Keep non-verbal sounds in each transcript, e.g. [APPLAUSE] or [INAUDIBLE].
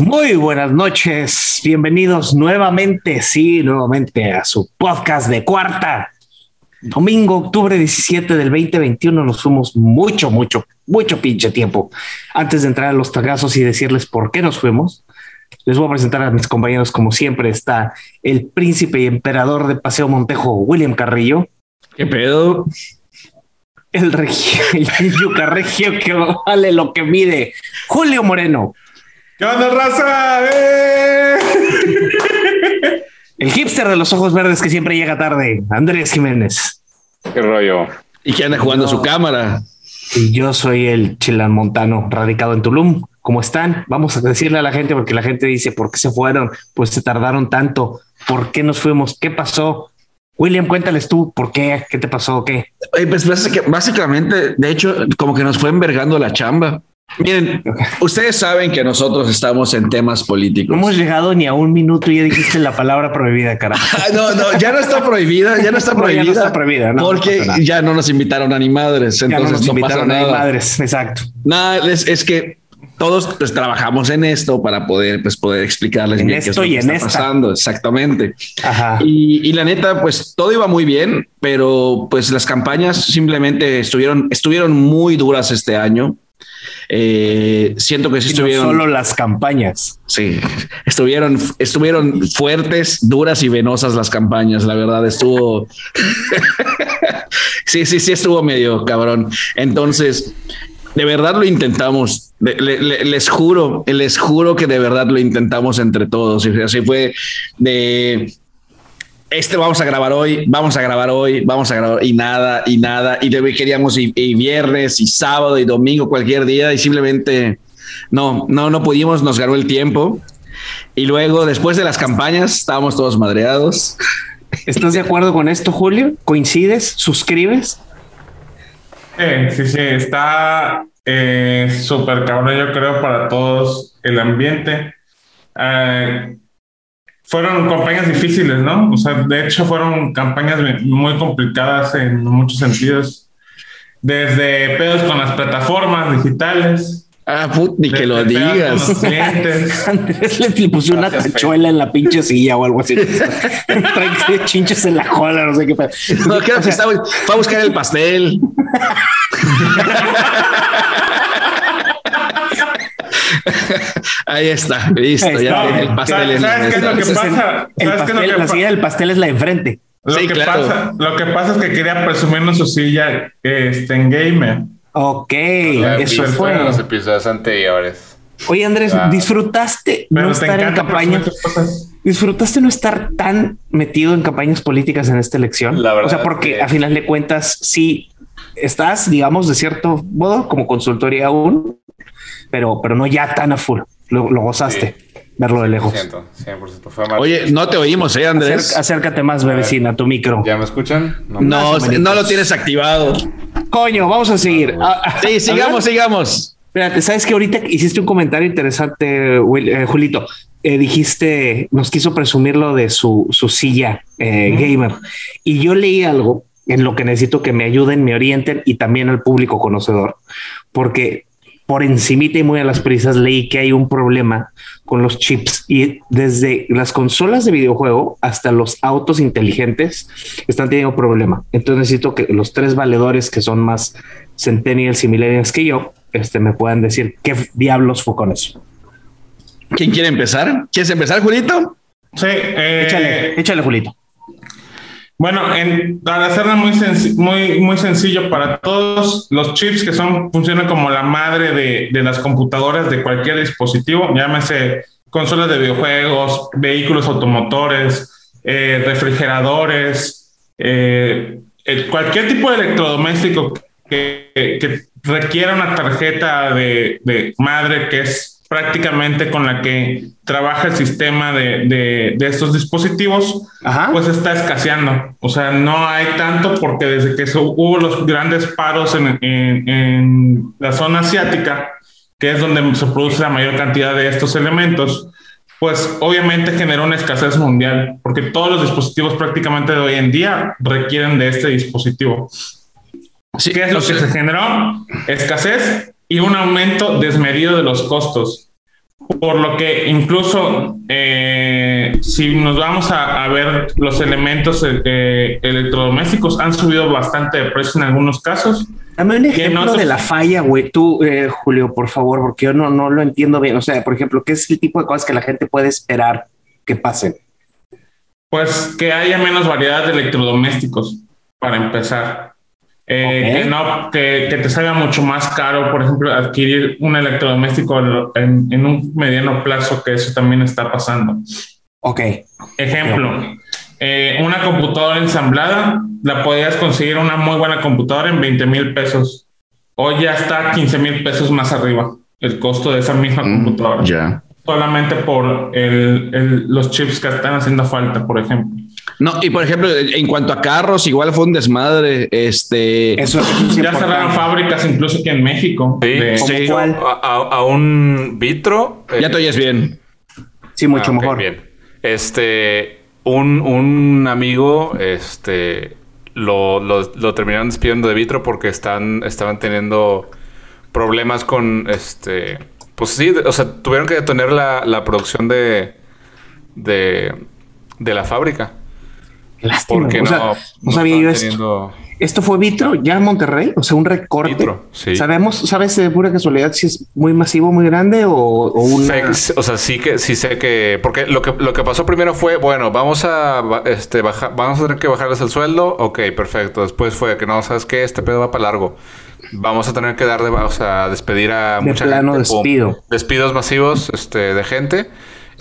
Muy buenas noches, bienvenidos nuevamente, sí, nuevamente a su podcast de cuarta. Domingo, octubre 17 del 2021, nos fuimos mucho, mucho, mucho pinche tiempo. Antes de entrar a los tagazos y decirles por qué nos fuimos, les voy a presentar a mis compañeros, como siempre, está el príncipe y emperador de Paseo Montejo, William Carrillo. ¿Qué pedo? El regio, [LAUGHS] el yuca regio que vale lo que mide, Julio Moreno. ¿Qué onda, raza? ¡Eh! El hipster de los ojos verdes que siempre llega tarde, Andrés Jiménez. ¿Qué rollo? ¿Y que anda jugando su cámara? Y yo soy el chilán montano, radicado en Tulum. ¿Cómo están? Vamos a decirle a la gente, porque la gente dice, ¿por qué se fueron? Pues se tardaron tanto. ¿Por qué nos fuimos? ¿Qué pasó? William, cuéntales tú, ¿por qué? ¿Qué te pasó? ¿Qué? Eh, Pues básica- básicamente, de hecho, como que nos fue envergando la chamba. Miren, ustedes saben que nosotros estamos en temas políticos. No hemos llegado ni a un minuto y ya dijiste la palabra prohibida, carajo. Ah, no, no, ya no está prohibida, ya no está [LAUGHS] No, ya prohibida. no está prohibida, no, porque no ya no nos invitaron a ni madres, Ya no entonces nos no, pasa invitaron a nada. madres, exacto. Nada, es, es que todos pues trabajamos en esto para poder pues poder explicarles En bien qué es esto lo y que en está esta. pasando, exactamente. Ajá. Y, y la neta, pues todo iba muy bien, pero pues las campañas simplemente estuvieron, estuvieron muy duras este año. Eh, siento que sí no estuvieron, solo las campañas. sí, estuvieron, estuvieron fuertes, duras y venosas las campañas. La verdad estuvo, [LAUGHS] sí, sí, sí estuvo medio cabrón. Entonces, de verdad lo intentamos. De- le- le- les juro, les juro que de verdad lo intentamos entre todos. Y así fue de este vamos a grabar hoy, vamos a grabar hoy, vamos a grabar y nada, y nada. Y de- queríamos y, y viernes y sábado y domingo, cualquier día, y simplemente no, no, no pudimos, nos ganó el tiempo. Y luego, después de las campañas, estábamos todos madreados. ¿Estás de acuerdo con esto, Julio? ¿Coincides? ¿Suscribes? Eh, sí, sí, está eh, súper cabrón, yo creo, para todos el ambiente. Eh, fueron campañas difíciles, ¿no? O sea, de hecho, fueron campañas muy complicadas en muchos sentidos. Desde pedos con las plataformas digitales. Ah, put, ni que lo digas. los clientes. [LAUGHS] Andrés le, le puso una tachuela en la pinche silla o algo así. [LAUGHS] Trae chinches en la cola, no sé qué. pedo. No, estaba- fue a buscar el pastel. [LAUGHS] [LAUGHS] Ahí está, listo. Ahí ya está. tiene el pastel en la ¿Sabes qué es lo que pasa? el ¿Sabes qué es lo pastel- que la silla del pastel es la de enfrente. Lo, Sí, que claro. pasa, lo que pasa es que quería presumirnos su silla este, en gamer. Ok, eso fue. en los episodios anteriores. Oye, Andrés, Ah. ¿disfrutaste Pero no estar en campaña? ¿Disfrutaste no estar tan metido en campañas políticas en esta elección? La verdad o sea, porque que- a final de cuentas, sí estás, digamos, de cierto modo como consultoría aún, pero, pero no ya tan a full. Lo, lo gozaste, verlo de lejos. 100%, 100%. Fue mal. Oye, no te oímos, ¿eh, Andrés? Acércate más, bebecina, a tu micro. ¿Ya me escuchan? No. No, no lo tienes activado. Coño, vamos a seguir. Ah, ah, Sí, sigamos, sigamos. Espérate, sabes que ahorita hiciste un comentario interesante, Will- eh, Julito. Eh, dijiste, nos quiso presumir lo de su, su silla eh, gamer. Y yo leí algo en lo que necesito que me ayuden, me orienten y también al público conocedor, porque por encimita y muy a las prisas leí que hay un problema con los chips y desde las consolas de videojuego hasta los autos inteligentes están teniendo problema. Entonces necesito que los tres valedores que son más centennials y millennials que yo, este, me puedan decir qué diablos fue con eso. ¿Quién quiere empezar? ¿Quieres empezar, Julito? Sí, eh, Échale, échale, Julito. Bueno, en- para hacerlo muy, muy, muy sencillo para todos, los chips que son funcionan como la madre de, de las computadoras de cualquier dispositivo, llámese consolas de videojuegos, vehículos automotores, eh, refrigeradores, eh, cualquier tipo de electrodoméstico que, que requiera una tarjeta de, de madre que es prácticamente con la que trabaja el sistema de, de- de estos dispositivos, Ajá. pues está escaseando. O sea, no hay tanto porque desde que hubo los grandes paros en, en- en la zona asiática, que es donde se produce la mayor cantidad de estos elementos, pues obviamente generó una escasez mundial, porque todos los dispositivos prácticamente de hoy en día requieren de este dispositivo. Sí, ¿Qué es lo que se generó? Escasez y un aumento desmedido de los costos. por lo que incluso eh, si nos vamos a, ver los elementos eh, electrodomésticos han subido bastante de precio en algunos casos. Dame un ejemplo de la falla, güey, tú, eh, Julio, por favor, porque yo no, no lo entiendo bien. O sea, por ejemplo, ¿qué es el tipo de cosas que la gente puede esperar que pasen? Pues que haya menos variedad de electrodomésticos, para empezar. Eh, que, no, que, te salga mucho más caro, por ejemplo, adquirir un electrodoméstico en, un mediano plazo, que eso también está pasando. Ok. Ejemplo, eh, una computadora ensamblada, la podías conseguir una muy buena computadora en 20 mil pesos. Hoy ya está 15 mil pesos más arriba el costo de esa misma mm, computadora. Ya. Solamente por el, los chips que están haciendo falta, por ejemplo. No, y por ejemplo, en cuanto a carros, igual fue un desmadre. Este. Eso ya cerraron fábricas incluso aquí en México. Sí, A, un vitro. Ya te oyes bien. Sí, mucho ah, mejor. Bien. Este, un, un amigo, este, lo, lo, terminaron despidiendo de vitro porque están, estaban teniendo problemas con, este, pues sí, o sea, tuvieron que detener la, la producción de, de, de la fábrica. Lástima. Porque no, no, sabía yo esto. ¿Esto fue Vitro ya en Monterrey? O sea, un recorte. Vitro, sí. ¿Sabemos, sabes de pura casualidad si es muy masivo, muy grande o, o una... o sea, sí que, sí sé que... Porque lo que, lo que pasó primero fue, bueno, vamos a, este, bajar, vamos a tener que bajarles el sueldo. Ok, perfecto. Después fue que no, ¿sabes qué? Este pedo va para largo. Vamos a tener que dar de... O sea, despedir a de mucha plano despido. Despidos masivos este, de gente.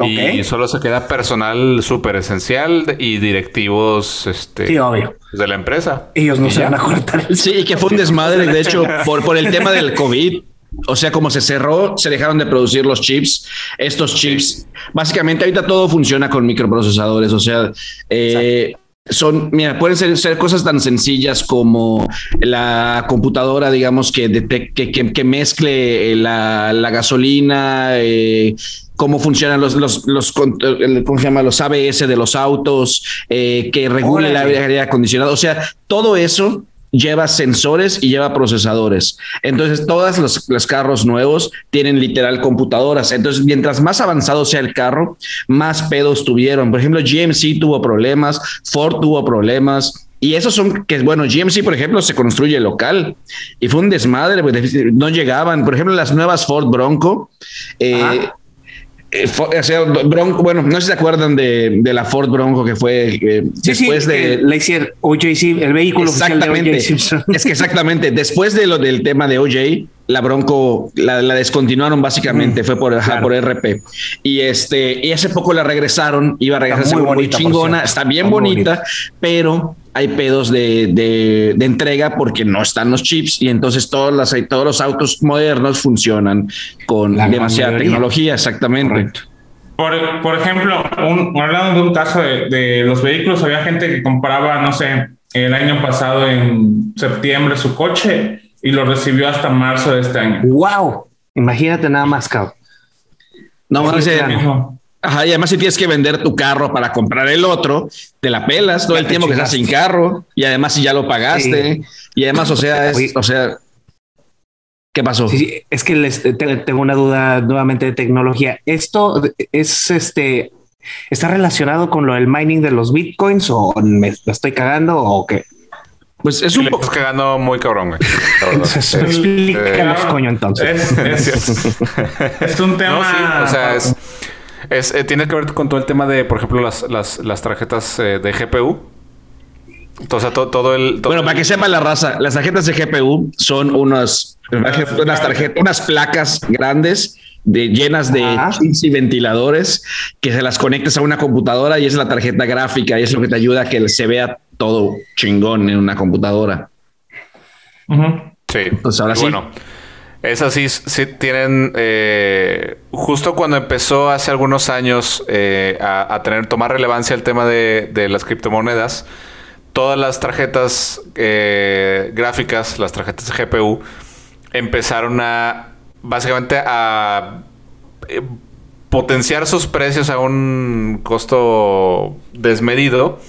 Y solo se queda personal súper esencial y directivos este, de la empresa. Ellos no se van a cortar el Sí, que fue un [LAUGHS] desmadre, de hecho, [LAUGHS] por, por el tema del COVID. O sea, como se cerró, se dejaron de producir los chips. Estos chips, básicamente ahorita todo funciona con microprocesadores. O sea, eh, son, mira, pueden ser, ser, cosas tan sencillas como la computadora, digamos, que, que, que, mezcle la, la gasolina, eh, cómo funcionan los, los, los, eh, ¿cómo se llama? los ABS de los autos, eh, que regule la aire acondicionado. O sea, todo eso lleva sensores y lleva procesadores. Entonces, todos los, los, carros nuevos tienen literal computadoras. Entonces, mientras más avanzado sea el carro, más pedos tuvieron. Por ejemplo, GMC tuvo problemas, Ford tuvo problemas. Y esos son que, bueno, GMC, por ejemplo, se construye local y fue un desmadre, no llegaban. Por ejemplo, las nuevas Ford Bronco, eh, eh, Bronco, bueno, no sé si se acuerdan de, de la Ford Bronco que fue eh, después de la OJ el vehículo exactamente, Es que exactamente, después de lo del tema de OJ, la Bronco la, descontinuaron básicamente, mm, fue por, por RP. Y este, y hace poco la regresaron, iba a regresar muy, chingona, está bien bonita, pero hay pedos de, entrega porque no están los chips y entonces todos, las, todos los autos modernos funcionan con demasiada tecnología, exactamente. Por, ejemplo, hablando de un caso de, los vehículos, había gente que compraba, no sé, el año pasado en septiembre su coche y lo recibió hasta marzo de este año. ¡Wow! Imagínate nada más, cabrón. No, no, no, Ajá, y además si tienes que vender tu carro para comprar el otro, te la pelas todo el tiempo que estás sin carro y además si ya lo pagaste y además, o sea, es, o sea, ¿qué pasó? Sí, es que les, tengo una duda nuevamente de tecnología. ¿Esto es este, está relacionado con lo del mining de los bitcoins o me estoy cagando o qué? Pues es un poco. Estás cagando muy cabrón, güey. [LAUGHS] Explícanos, coño, entonces. Es, un [LAUGHS] tema. o sea, es es, eh, tiene que ver con todo el tema de, por ejemplo, las, las, las tarjetas eh, de GPU. Entonces, todo, todo el. bueno, para que sepa la raza, las tarjetas de GPU son unas, unas, tarjetas, unas placas grandes de, llenas de chips y ventiladores que se las conectas a una computadora y es la tarjeta gráfica y es lo que te ayuda a que se vea todo chingón en una computadora. Sí. Entonces, ahora sí. Bueno. Esas sí, sí tienen, eh, justo cuando empezó hace algunos años eh, a, tener, tomar relevancia el tema de, las criptomonedas, todas las tarjetas eh, gráficas, las tarjetas GPU, empezaron a, básicamente a potenciar sus precios a un costo desmedido.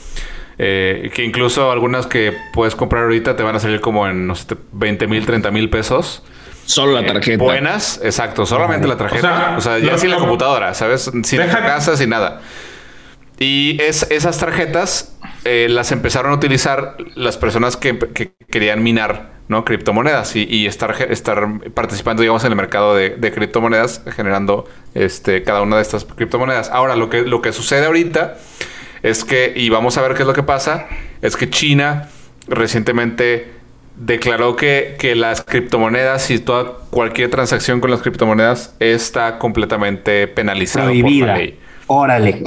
que incluso algunas que puedes comprar ahorita te van a salir como en no 20 mil, 30 mil pesos. Solo la tarjeta. Buenas, exacto, solamente la tarjeta. O sea, ya sin la computadora, ¿sabes? Sin deja... casa, sin nada. Y es, esas tarjetas eh, las empezaron a utilizar las personas que, querían minar ¿no? criptomonedas y, estar, estar participando, digamos, en el mercado de, criptomonedas, generando este, cada una de estas criptomonedas. Ahora, lo que, lo que sucede ahorita es que, y vamos a ver qué es lo que pasa, es que China recientemente declaró que, que las criptomonedas y toda cualquier transacción con las criptomonedas está completamente penalizada por la ley. Órale.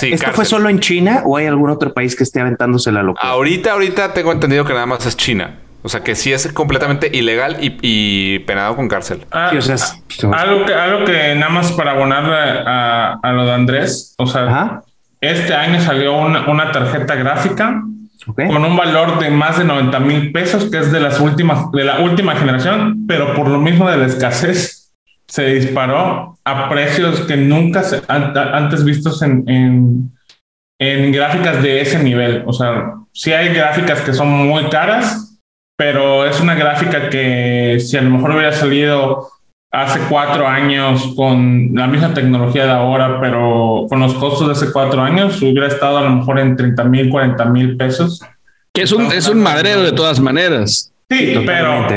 ¿Esto fue solo en China o hay algún otro país que esté aventándose la locura? Ahorita, ahorita tengo entendido que nada más es China. O sea que sí es completamente ilegal y, penado con cárcel. Ah, algo, que, algo que nada más para abonarle a, a lo de Andrés, o sea, este año salió una, tarjeta gráfica con un valor de más de 90 mil pesos, que es de las últimas, de la última generación, pero por lo mismo de la escasez se disparó a precios que nunca se, antes vistos en, en, en, gráficas de ese nivel. O sea, sí hay gráficas que son muy caras, pero es una gráfica que si a lo mejor hubiera salido hace cuatro años con la misma tecnología de ahora, pero con los costos de hace cuatro años, hubiera estado a lo mejor en 30 mil, 40 mil pesos. Que es un, es un madrero de todas maneras. Sí, pero,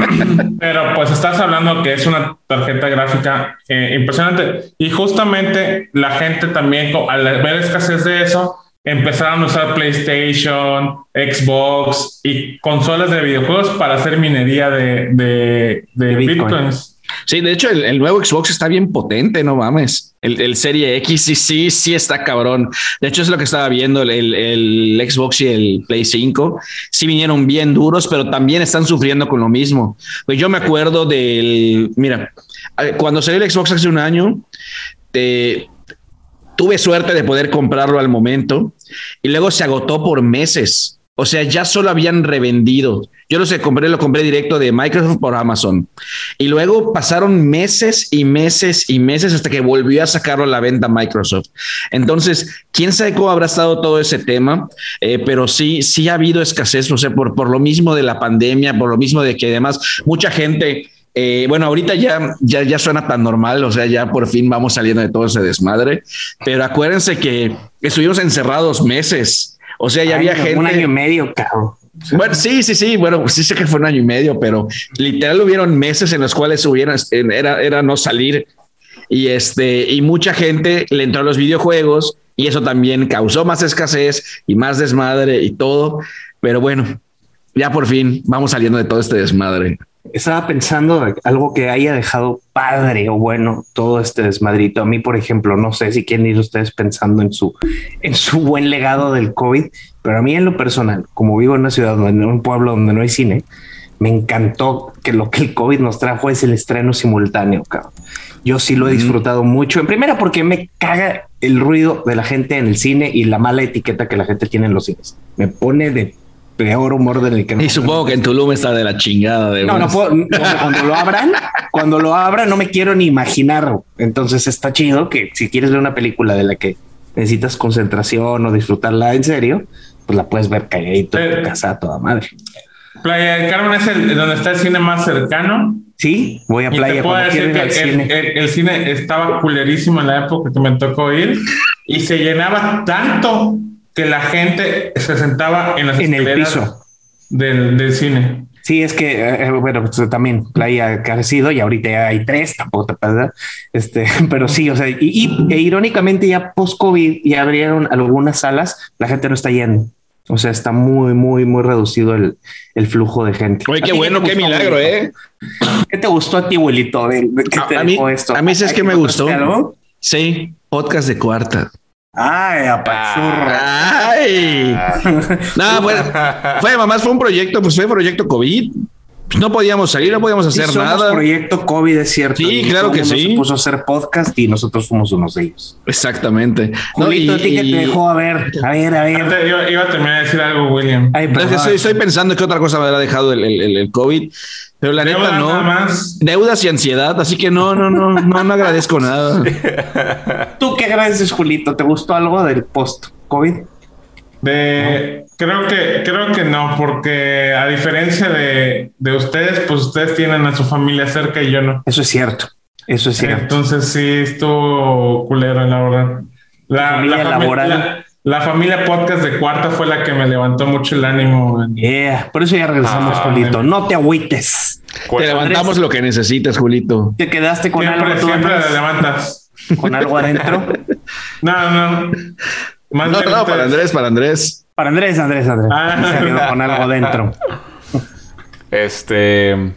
[LAUGHS] pero pues estás hablando que es una tarjeta gráfica eh, impresionante. Y justamente la gente también, al ver escasez de eso, empezaron a usar PlayStation, Xbox y consolas de videojuegos para hacer minería de, de, de, bitcoins. Sí, de hecho, el, nuevo Xbox está bien potente, no mames. El, Serie X sí, sí, sí está cabrón. De hecho, es lo que estaba viendo, el, el, Xbox y el Play 5. Sí vinieron bien duros, pero también están sufriendo con lo mismo. Pues yo me acuerdo del, mira, cuando salió el Xbox hace un año, tuve suerte de poder comprarlo al momento y luego se agotó por meses. O sea, ya solo habían revendido. Yo lo sé, compré, lo compré directo de Microsoft por Amazon. Y luego pasaron meses y meses y meses hasta que volvió a sacarlo a la venta Microsoft. Entonces, quién sabe cómo habrá estado todo ese tema, eh, pero sí, sí ha habido escasez, o sea, por, por lo mismo de la pandemia, por lo mismo de que además mucha gente eh, bueno, ahorita ya, ya, ya suena tan normal, o sea, ya por fin vamos saliendo de todo ese desmadre, pero acuérdense que estuvimos encerrados meses o sea, ya había gente. Un año y medio, cabrón. Bueno, sí, sí, sí. Bueno, sí sé que fue un año y medio, pero literal hubieron meses en los cuales hubieron, era, era no salir. Y este, y mucha gente le entró a los videojuegos y eso también causó más escasez y más desmadre y todo. Pero bueno, ya por fin vamos saliendo de todo este desmadre estaba pensando algo que haya dejado padre o bueno todo este desmadrito. A mí, por ejemplo, no sé si quieren ir ustedes pensando en su, en su buen legado del COVID, pero a mí en lo personal, como vivo en una ciudad, en un pueblo donde no hay cine, me encantó que lo que el COVID nos trajo es el estreno simultáneo. Cabrón. Yo sí lo he disfrutado mucho. En primera, porque me caga el ruido de la gente en el cine y la mala etiqueta que la gente tiene en los cines. Me pone de peor humor del que no. Y supongo que en Tulum está de la chingada. De no, no puedo. cuando lo abran, [LAUGHS] cuando lo abran, no me quiero ni imaginar. Entonces está chido que si quieres ver una película de la que necesitas concentración o disfrutarla en serio, pues la puedes ver calladito en tu casa a toda madre. Playa del Carmen es el, donde está el cine más cercano. Sí, voy a playa. el, cine. el, cine estaba culerísimo en la época que me tocó ir y se llenaba tanto que la gente se sentaba en las en el piso del, del cine. Sí, es que, eh, eh, bueno, pues, también playa carecido y ahorita ya hay tres, tampoco te pasa. Este, [LAUGHS] pero sí, o sea, y, e irónicamente ya post-COVID ya abrieron algunas salas, la gente no está yendo. O sea, está muy, muy, muy reducido el, el flujo de gente. Oye, qué bueno, qué milagro, ¿eh? ¿Qué te gustó a ti, abuelito? De, a, mí, esto? A mí es que me gustó. Sí, podcast de cuarta. Ay, apachurra. Ay. [LAUGHS] no, bueno, fue, mamás, fue un proyecto, pues fue proyecto COVID. Pues no podíamos salir, no podíamos hacer sí, nada. proyecto COVID, es cierto. Sí, claro que sí. Se puso a hacer podcast y nosotros fuimos unos de ellos. Exactamente. Julito, no, y, ¿qué te dejó? A ver, a ver, a ver. yo iba a terminar de decir algo, William. Ay, estoy, estoy, pensando que otra cosa me habrá dejado el, el, el COVID. Pero la neta no. Más. Deudas y ansiedad, así que no, no, no, no, no agradezco nada. [LAUGHS] ¿Tú qué agradeces, Julito? ¿Te gustó algo del post-COVID? De Creo que, creo que no, porque a diferencia de, de, ustedes, pues ustedes tienen a su familia cerca y yo no. Eso es cierto. Eso es cierto. Entonces sí, estuvo culero, la verdad. La, familia laboral. La, familia podcast de cuarta fue la que me levantó mucho el ánimo. Yeah, por eso ya regresamos, ah, Julito. No te agüites. Te levantamos lo que necesitas, Julito. Te quedaste con siempre, algo. Siempre la levantas. ¿Con algo adentro? [LAUGHS] no, no. no, no, para Andrés, para Andrés. Para Andrés, Andrés, Andrés. Ah. con algo adentro. [LAUGHS] Este.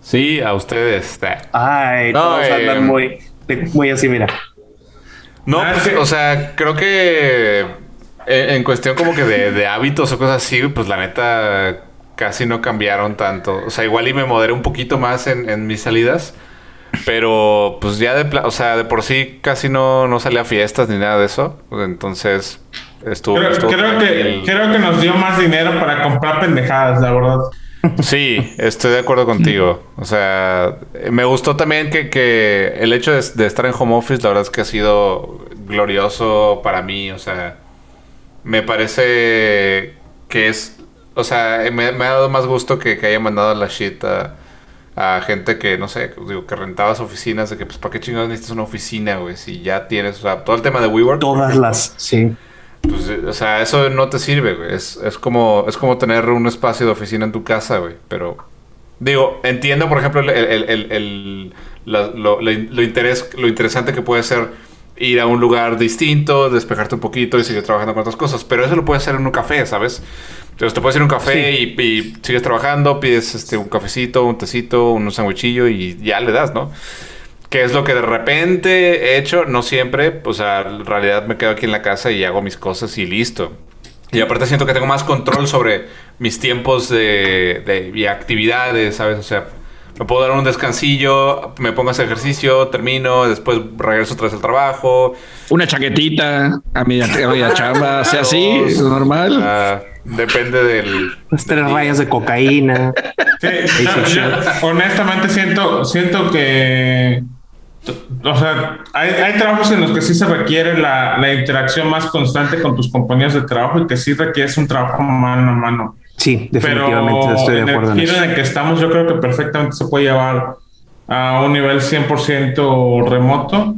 Sí, a ustedes. Ay, no, todos andan eh, muy, muy así, mira. No, ah, pues, o sea, creo que en, cuestión como que de, hábitos o cosas así, pues la neta casi no cambiaron tanto. O sea, igual y me moderé un poquito más en, mis salidas. Pero pues ya de, o sea, de por sí casi no, no salía a fiestas ni nada de eso. Entonces estuvo... Creo, que, creo que nos dio más dinero para comprar pendejadas, la verdad. Sí, estoy de acuerdo contigo. O sea, me gustó también que, el hecho de, estar en home office, la verdad es que ha sido glorioso para mí. O sea, me parece que es. O sea, me, ha dado más gusto que, haya mandado la shit a, gente que, no sé, digo, que rentabas oficinas, de que, pues, ¿para qué chingados necesitas una oficina, güey? Si ya tienes, o sea, todo el tema de WeWork. Todas las, sí. Pues, o sea, eso no te sirve, güey. Es, como, es como tener un espacio de oficina en tu casa, güey. Pero, digo, entiendo, por ejemplo, el, lo, interés, lo interesante que puede ser ir a un lugar distinto, despejarte un poquito y seguir trabajando con otras cosas. Pero eso lo puedes hacer en un café, ¿sabes? Entonces te puedes ir a un café y, sigues trabajando, pides este, un cafecito, un tecito, un sandwichillo y ya le das, ¿no? Que es lo que de repente he hecho, no siempre, o sea, en realidad me quedo aquí en la casa y hago mis cosas y listo. Y aparte siento que tengo más control sobre mis tiempos de, de y actividades, ¿sabes? O sea, me puedo dar un descansillo, me pongo a hacer ejercicio, termino, después regreso otra vez al trabajo. Una chaquetita a mi, a chamba, sea así, es normal. Ah, depende del... Las tres rayas de cocaína. Sí, honestamente siento, siento que o sea, hay, trabajos en los que sí se requiere la, interacción más constante con tus compañeros de trabajo y que sí requieres un trabajo mano a mano. Sí, definitivamente Pero estoy de acuerdo. En el giro en el que estamos, yo creo que perfectamente se puede llevar a un nivel 100% remoto,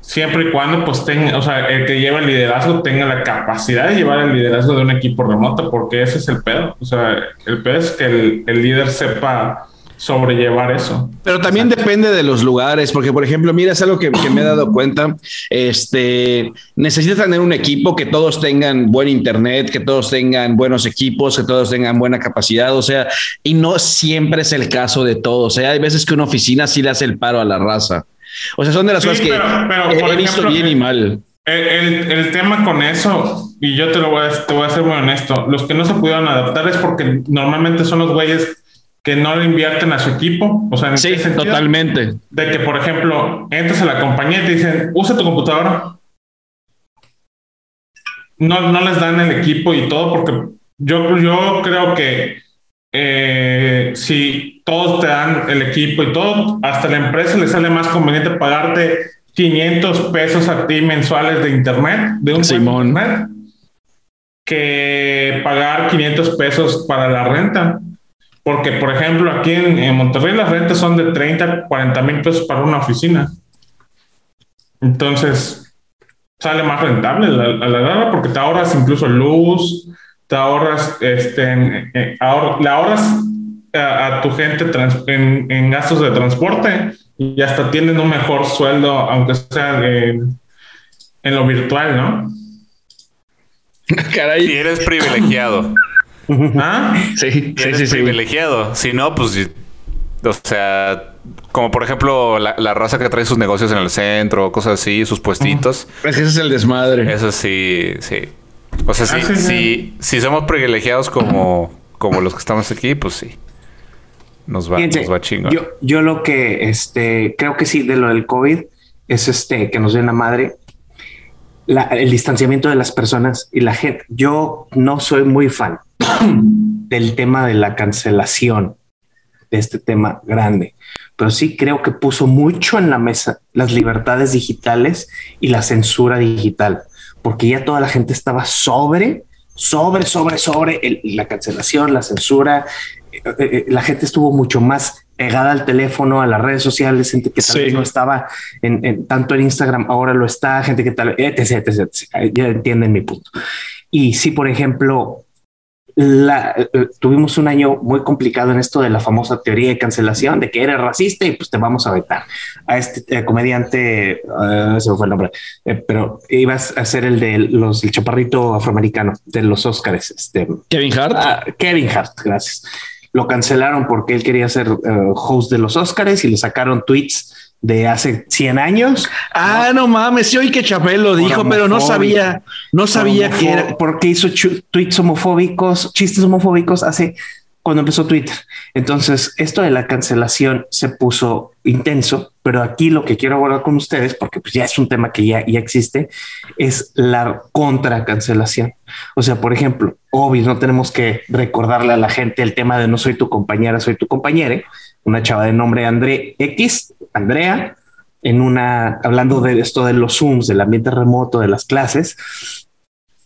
siempre y cuando pues tenga, o sea, el que lleva el liderazgo tenga la capacidad de llevar el liderazgo de un equipo remoto, porque ese es el pedo. O sea, el pedo es que el, el líder sepa sobrellevar eso. Pero también depende de los lugares, porque por ejemplo, mira, es algo que, me he dado cuenta, este, necesitas tener un equipo que todos tengan buen internet, que todos tengan buenos equipos, que todos tengan buena capacidad, o sea, y no siempre es el caso de todos, o sea, hay veces que una oficina sí le hace el paro a la raza. O sea, son de las cosas que he, visto bien y mal. El, el, tema con eso, y yo te lo voy a, te voy a ser muy honesto, los que no se pudieron adaptar es porque normalmente son los güeyes que no le invierten a su equipo. O sea, en sí, totalmente. De que, por ejemplo, entras a la compañía y te dicen, usa tu computadora. No, no les dan el equipo y todo, porque yo, yo creo que eh, si todos te dan el equipo y todo, hasta la empresa le sale más conveniente pagarte 500 pesos a ti mensuales de internet, de un Simón. que pagar 500 pesos para la renta. Porque, por ejemplo, aquí en, Monterrey las rentas son de 30, 40 mil pesos para una oficina. Entonces, sale más rentable a la larga porque te ahorras incluso luz, te ahorras, este, le ahorras a, tu gente en, gastos de transporte y hasta tienen un mejor sueldo, aunque sea en, en lo virtual, ¿no? [LAUGHS] Caray. Si eres privilegiado. [LAUGHS] ¿Ah? Sí, sí, sí, privilegiado. Si no, pues, o sea, como por ejemplo la, raza que trae sus negocios en el centro, cosas así, sus puestitos. ese es el desmadre. Eso sí, sí. O sea, ah, sí, si somos privilegiados como, como los que estamos aquí, pues sí. Nos va, nos va chingo. Yo, yo lo que este, creo que sí de lo del COVID es este que nos den la madre. El distanciamiento de las personas y la gente. Yo no soy muy fan [CLEARS THROAT] del tema de la cancelación de este tema grande, pero sí creo que puso mucho en la mesa las libertades digitales y la censura digital, porque ya toda la gente estaba sobre sobre, sobre, sobre la cancelación, la censura. Eh, eh, la gente estuvo mucho más pegada al teléfono, a las redes sociales, gente que tal vez no estaba en, tanto en Instagram, ahora lo está, gente que tal, etc, etc, Ya entienden mi punto. Y si, por ejemplo, la, eh, tuvimos un año muy complicado en esto de la famosa teoría de cancelación, de que eres racista y pues te vamos a vetar. A este eh, comediante, uh, se me fue el nombre, pero ibas a ser el de los, el chaparrito afroamericano de los Oscars. Este, Kevin Hart. Ah, Kevin Hart, gracias. Lo cancelaron porque él quería ser host de los Oscars y le sacaron tweets de hace 100 años. Ah, no, mames, sí, hoy que Chapel lo dijo, pero no sabía, no sabía que era. Porque hizo tweets homofóbicos, chistes homofóbicos hace cuando empezó Twitter. Entonces, esto de la cancelación se puso intenso, pero aquí lo que quiero abordar con ustedes, porque pues ya es un tema que ya, ya existe, es la contra cancelación. O sea, por ejemplo, obvio, no tenemos que recordarle a la gente el tema de no soy tu compañera, soy tu compañero, una chava de nombre André X, Andrea, en una, hablando de esto de los Zooms, del ambiente remoto, de las clases,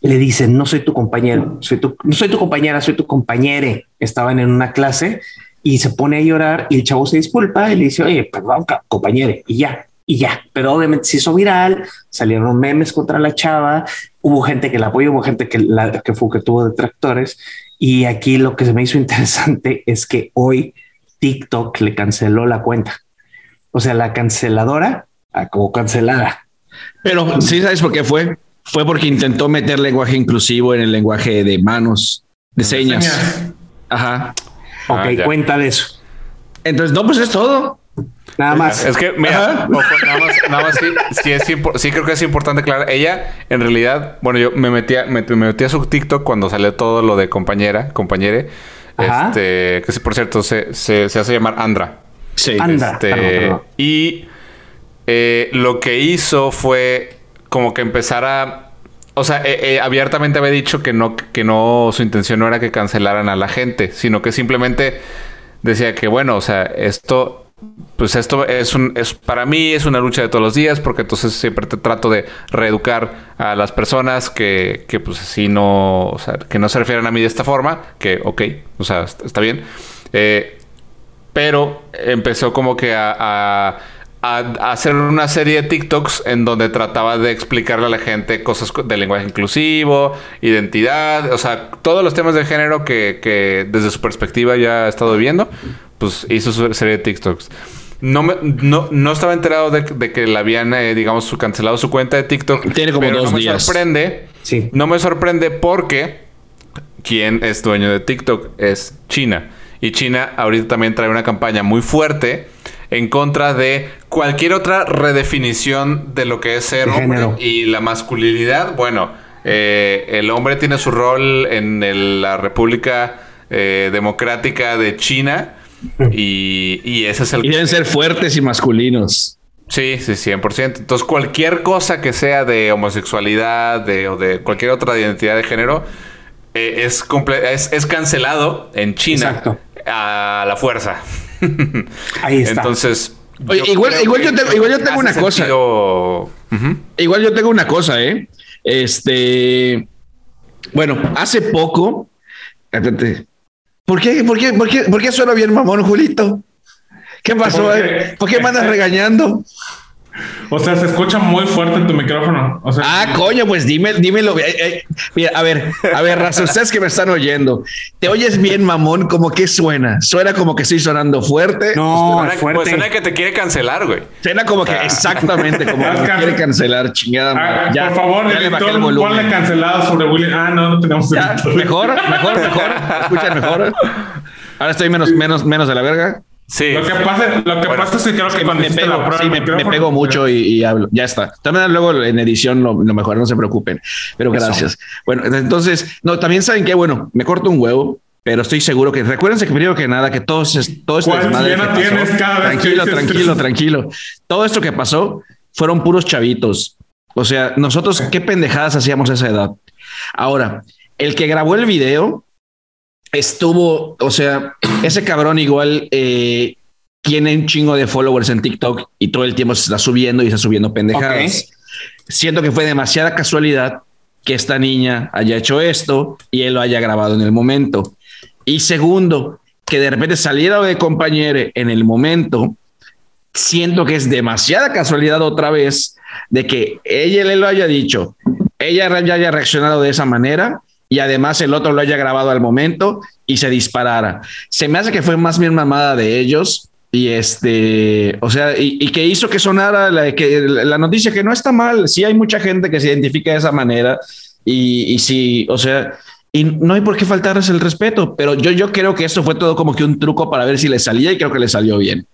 le dicen, no soy tu compañero, soy tu, no soy tu compañera, soy tu compañere. Estaban en una clase y se pone a llorar y el chavo se disculpa y le dice, oye, perdón, compañere, y ya, y ya. Pero obviamente se hizo viral, salieron memes contra la chava, hubo gente que la apoyó, hubo gente que, la, que, fue, que tuvo detractores. Y aquí lo que se me hizo interesante es que hoy TikTok le canceló la cuenta. O sea, la canceladora como cancelada. Pero sí sabes por qué fue. Fue porque intentó meter lenguaje inclusivo en el lenguaje de manos, de señas. Ajá. Ok, ah, cuenta de eso. Entonces, no, pues es todo. Nada más. Es que, mira, nada más, nada más sí, sí, creo que es importante aclarar. Ella, en realidad, bueno, yo me metía, me, metí a su TikTok cuando salió todo lo de compañera, compañere. Este, que por cierto se, se, hace llamar Andra. Sí. Andra. Este, y eh, lo que hizo fue como que empezara. O sea, eh, eh, abiertamente había dicho que no, que no, su intención no era que cancelaran a la gente, sino que simplemente decía que, bueno, o sea, esto pues esto es un, es para mí es una lucha de todos los días porque entonces siempre te trato de reeducar a las personas que, que pues así no, o sea, que no se refieren a mí de esta forma, que ok, o sea, está bien. Eh, pero empezó como que a a, hacer una serie de TikToks en donde trataba de explicarle a la gente cosas de lenguaje inclusivo, identidad, o sea, todos los temas de género que, desde su perspectiva ya ha estado viendo, pues hizo su serie de TikToks. No, me, no, no estaba enterado de, que le habían, eh, digamos, su, cancelado su cuenta de TikTok. Tiene como dos no días. Me sorprende. Sí. No me sorprende porque quien es dueño de TikTok es China. Y China ahorita también trae una campaña muy fuerte en contra de cualquier otra redefinición de lo que es ser hombre y la masculinidad. Bueno, eh, el hombre tiene su rol en la República eh, Democrática de China [LAUGHS] y, ese es el... Y deben ser fuertes y masculinos. Sí, sí, 100%. Entonces, cualquier cosa que sea de homosexualidad de, o de cualquier otra identidad de género eh, es, es, es, cancelado en China a la fuerza. [LAUGHS] Ahí está. Entonces. igual, yo tengo, una cosa. Igual yo tengo una cosa, ¿eh? Este. Bueno, hace poco. ¿Por qué, por qué, por qué, por qué suena bien mamón, Julito? ¿Qué pasó? ¿Por qué, ¿Por qué me andas regañando? O sea, se escucha muy fuerte tu micrófono. ah, coño, pues dime, dímelo. Eh, eh, mira, a ver, a ver, raza, ustedes que me están oyendo, ¿te oyes bien, mamón? ¿Cómo que suena? ¿Suena como que estoy sonando fuerte? No, suena, fuerte. Pues suena que te quiere cancelar, güey. Suena como que exactamente como que me quiere cancelar, chingada. Ah, ya, por favor, ya editor, ponle cancelado sobre William. Ah, no, no tenemos ya, Mejor, mejor, mejor. [LAUGHS] Escuchan mejor. Ahora estoy menos, menos, menos de la verga. Sí. Lo que pasa, lo que pasa es que creo que me pego, sí, me, pego mucho y, hablo. Ya está. También luego en edición lo, mejor, no se preocupen. Pero gracias. Bueno, entonces, no, también saben que, bueno, me corto un huevo, pero estoy seguro que recuérdense que primero que nada que todo, todo esto desmadre tranquilo, tranquilo, tranquilo. Todo esto que pasó fueron puros chavitos. O sea, nosotros qué pendejadas hacíamos a esa edad. Ahora, el que grabó el video estuvo, o sea, [CLEARS THROAT] ese cabrón igual eh, tiene un chingo de followers en TikTok y todo el tiempo se está subiendo y está subiendo pendejadas. Siento que fue demasiada casualidad que esta niña haya hecho esto y él lo haya grabado en el momento. Y segundo, que de repente saliera de compañero en el momento, siento que es demasiada casualidad otra vez de que ella le lo haya dicho, ella ya haya reaccionado de esa manera y además el otro lo haya grabado al momento y se disparara. Se me hace que fue más bien mamada de ellos y este, o sea, y, que hizo que sonara la, que, la noticia que no está mal. Sí hay mucha gente que se identifica de esa manera y, y sí, o sea, y no hay por qué faltarles el respeto, pero yo, yo creo que esto fue todo como que un truco para ver si le salía y creo que le salió bien.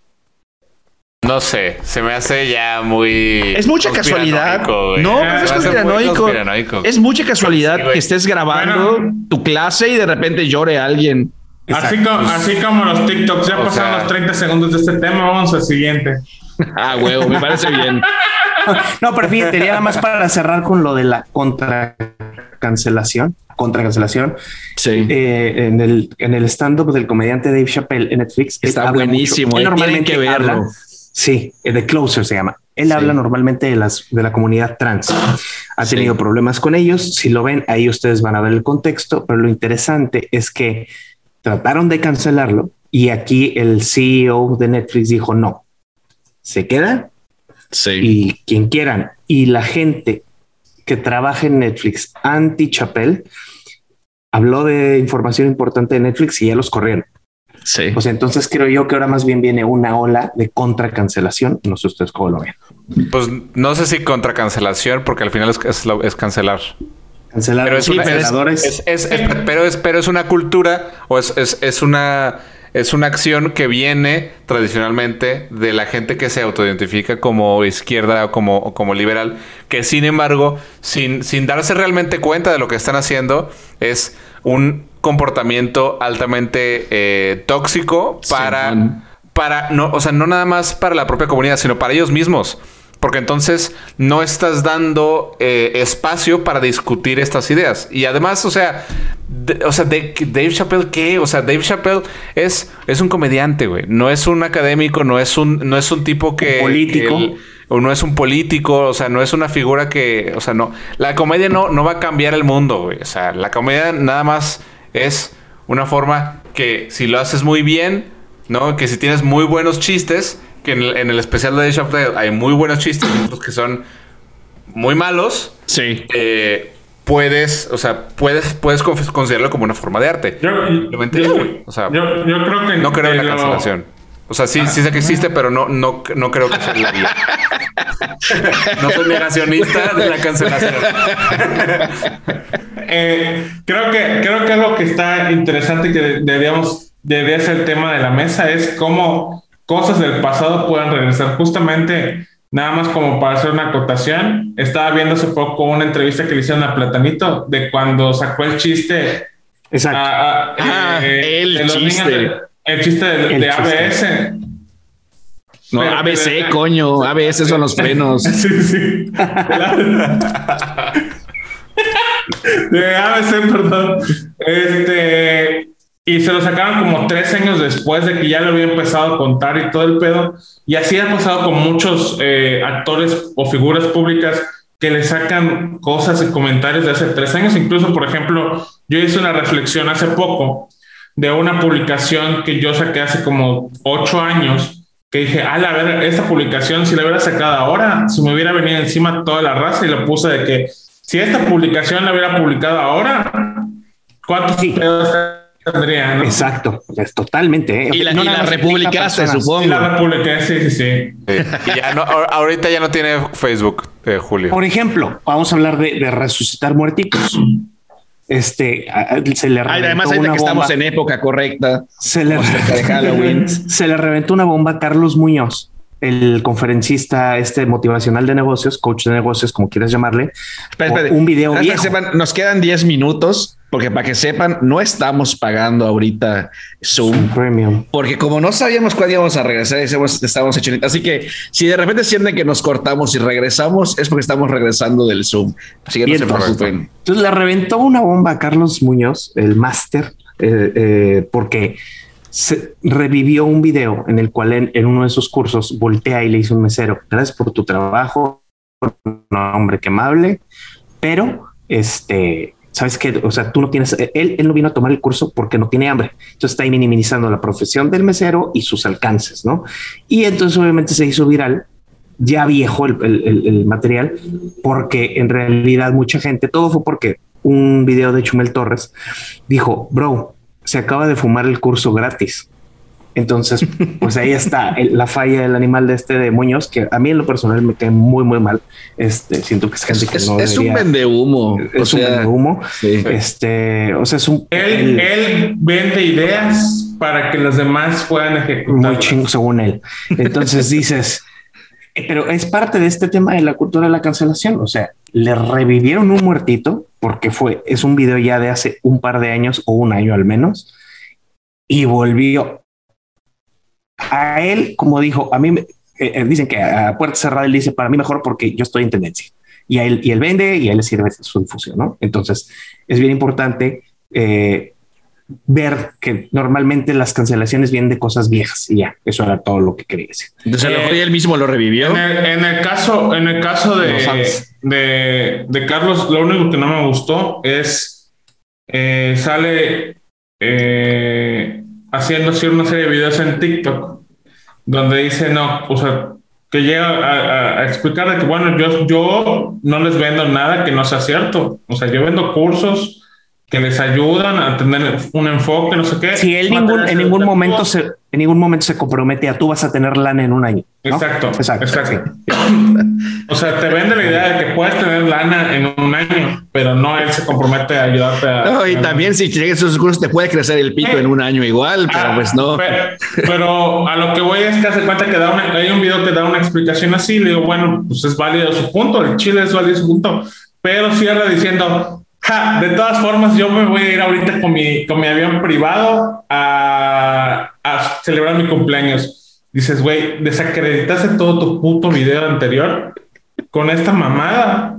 No sé, se me hace ya muy. Es mucha casualidad. No, no es conspiranoico. Es mucha casualidad que estés grabando tu clase y de repente llore alguien. Así como, así como, los TikToks, ya pasaron los 30 segundos de este tema, vamos al siguiente. [LAUGHS] ah, huevo, me parece bien. [LAUGHS] no, pero fíjate, nada más para cerrar con lo de la contra cancelación, contra cancelación. Sí. Eh, en el, en el stand-up del comediante Dave Chappelle en Netflix. Está buenísimo. normalmente que verlo. Sí, eh, The Closer se llama. Él habla normalmente de, las, de la comunidad trans. Ha tenido problemas con ellos. Si lo ven, ahí ustedes van a ver el contexto. Pero lo interesante es que trataron de cancelarlo y aquí el CEO de Netflix dijo no, se queda sí. y quien quieran. Y la gente que trabaja en Netflix anti Chapel habló de información importante de Netflix y ya los corrieron. Sí. O sea, entonces creo yo que ahora más bien viene una ola de contra cancelación. No sé ustedes cómo lo ven. Pues no sé si contra cancelación, porque al final es, es, cancelar. Cancelar pero es, una, pero es, pero es una cultura o es, es, una es una acción que viene tradicionalmente de la gente que se autoidentifica como izquierda o como, como liberal, que sin embargo, sin, sin darse realmente cuenta de lo que están haciendo, es un comportamiento altamente eh, tóxico para, para, no, o sea, no nada más para la propia comunidad, sino para ellos mismos. Porque entonces no estás dando eh, espacio para discutir estas ideas. Y además, o sea, o sea, Dave Chappelle, ¿qué? O sea, Dave Chappelle es, es un comediante, güey. No es un académico, no es un, no es un tipo que. político. o no es un político, o sea, no es una figura que. O sea, no. La comedia no, no va a cambiar el mundo, güey. O sea, la comedia nada más es una forma que si lo haces muy bien, ¿no? Que si tienes muy buenos chistes, que en el, especial de Chappelle hay muy buenos chistes, otros que son muy malos. Sí. Eh, puedes, o sea, puedes, puedes considerarlo como una forma de arte. Yo, O sea, yo, creo que no creo en la cancelación. O sea, sí, sí sé que existe, pero no, no, no creo que sea la vía. [LAUGHS] no soy negacionista de la cancelación. [LAUGHS] Eh, creo que creo que algo que está interesante y que deberíamos debería ser el tema de la mesa es cómo cosas del pasado puedan regresar. Justamente, nada más como para hacer una acotación, estaba viendo hace poco una entrevista que le hicieron a Platanito de cuando sacó el chiste. Exacto. ah, eh, el, chiste. el chiste de, ABS. No, ABC, coño, ABS son los frenos. [LAUGHS] sí, sí. [LAUGHS] de ABC, perdón. Este, y se lo sacaron como tres años después de que ya lo había empezado a contar y todo el pedo. Y así ha pasado con muchos eh, actores o figuras públicas que le sacan cosas y comentarios de hace tres años. Incluso, por ejemplo, yo hice una reflexión hace poco de una publicación que yo saqué hace como ocho años que dije, ah, la ver, esta publicación, si la hubiera sacado ahora, si me hubiera venido encima toda la raza y lo puse de que si esta publicación la hubiera publicado ahora, ¿cuántos pedos tendría? ¿no? Exacto, es totalmente. ¿eh? Y la, no la republicaste, supongo. Y la republiqué, sí, sí, sí. y ya no, ahorita ya no tiene Facebook, eh, Julio. Por ejemplo, vamos a hablar de, de resucitar muertitos este se le reventó además una que estamos en época correcta se le, de Halloween. [LAUGHS] se le reventó una bomba a Carlos Muñoz el conferencista este motivacional de negocios, coach de negocios, como quieras llamarle, un video nos quedan 10 minutos porque para que sepan, no estamos pagando ahorita Zoom Premium. Porque como no sabíamos cuándo íbamos a regresar, estábamos hecho. Así que si de repente sienten que nos cortamos y regresamos, es porque estamos regresando del Zoom. Así que no se preocupen. Entonces le reventó una bomba a Carlos Muñoz, el máster, eh, eh, porque se revivió un video en el cual en, uno de sus cursos voltea y le hizo un mesero, gracias por tu trabajo, un hombre que amable, pero este, sabes que, o sea, tú no tienes, él, él no vino a tomar el curso porque no tiene hambre. Entonces está ahí minimizando la profesión del mesero y sus alcances, ¿no? Y entonces obviamente se hizo viral ya viejo el, el, material, porque en realidad mucha gente, todo fue porque un video de Chumel Torres dijo, bro, se acaba de fumar el curso gratis. Entonces, [LAUGHS] pues ahí está la falla del animal de este de Muñoz, que a mí en lo personal me cae muy, muy mal. Este, siento que es gente que no Es un vende humo. Es un vende humo. Este, o sea, es un... Él, él vende ideas para que los demás puedan ejecutar. Muy chingo, según él. Entonces [LAUGHS] dices, pero es parte de este tema de la cultura de la cancelación. O sea, le revivieron un muertito porque fue, es un video ya de hace un par de años o un año al menos y volvió a él, como dijo, a mí eh, eh, dicen que a puerta cerrada él dice para mí mejor porque yo estoy en tendencia y él, y él vende y a él le sirve su difusión, ¿no? Entonces es bien importante eh, ver que normalmente las cancelaciones vienen de cosas viejas y ya, eso era todo lo que quería decir. Entonces, eh, él mismo lo revivió. En el, caso, en el caso de, de, de, Carlos, lo único que no me gustó es eh, sale eh, haciendo una serie de videos en TikTok donde dice no, o sea, que llega a, a, explicar de que bueno, yo, yo no les vendo nada que no sea cierto. O sea, yo vendo cursos que les ayudan a tener un enfoque, no sé qué. Si él ningún, en ningún momento se, en ningún momento se compromete a tú vas a tener lana en un año. Exacto, exacto. o sea, te vende la idea de que puedes tener lana en un año, pero no él se compromete a ayudarte a. No, y también si llegas a esos cursos te puede crecer el pito en un año igual, pero ah, pues no. Pero, a lo que voy es que hace cuenta que da una, hay un video que da una explicación así. Le digo, bueno, pues es válido su punto, el Chile es válido su punto, pero cierra diciendo de todas formas, yo me voy a ir ahorita con mi, con mi avión privado a, a celebrar mi cumpleaños. Dices, güey, desacreditaste todo tu puto video anterior con esta mamada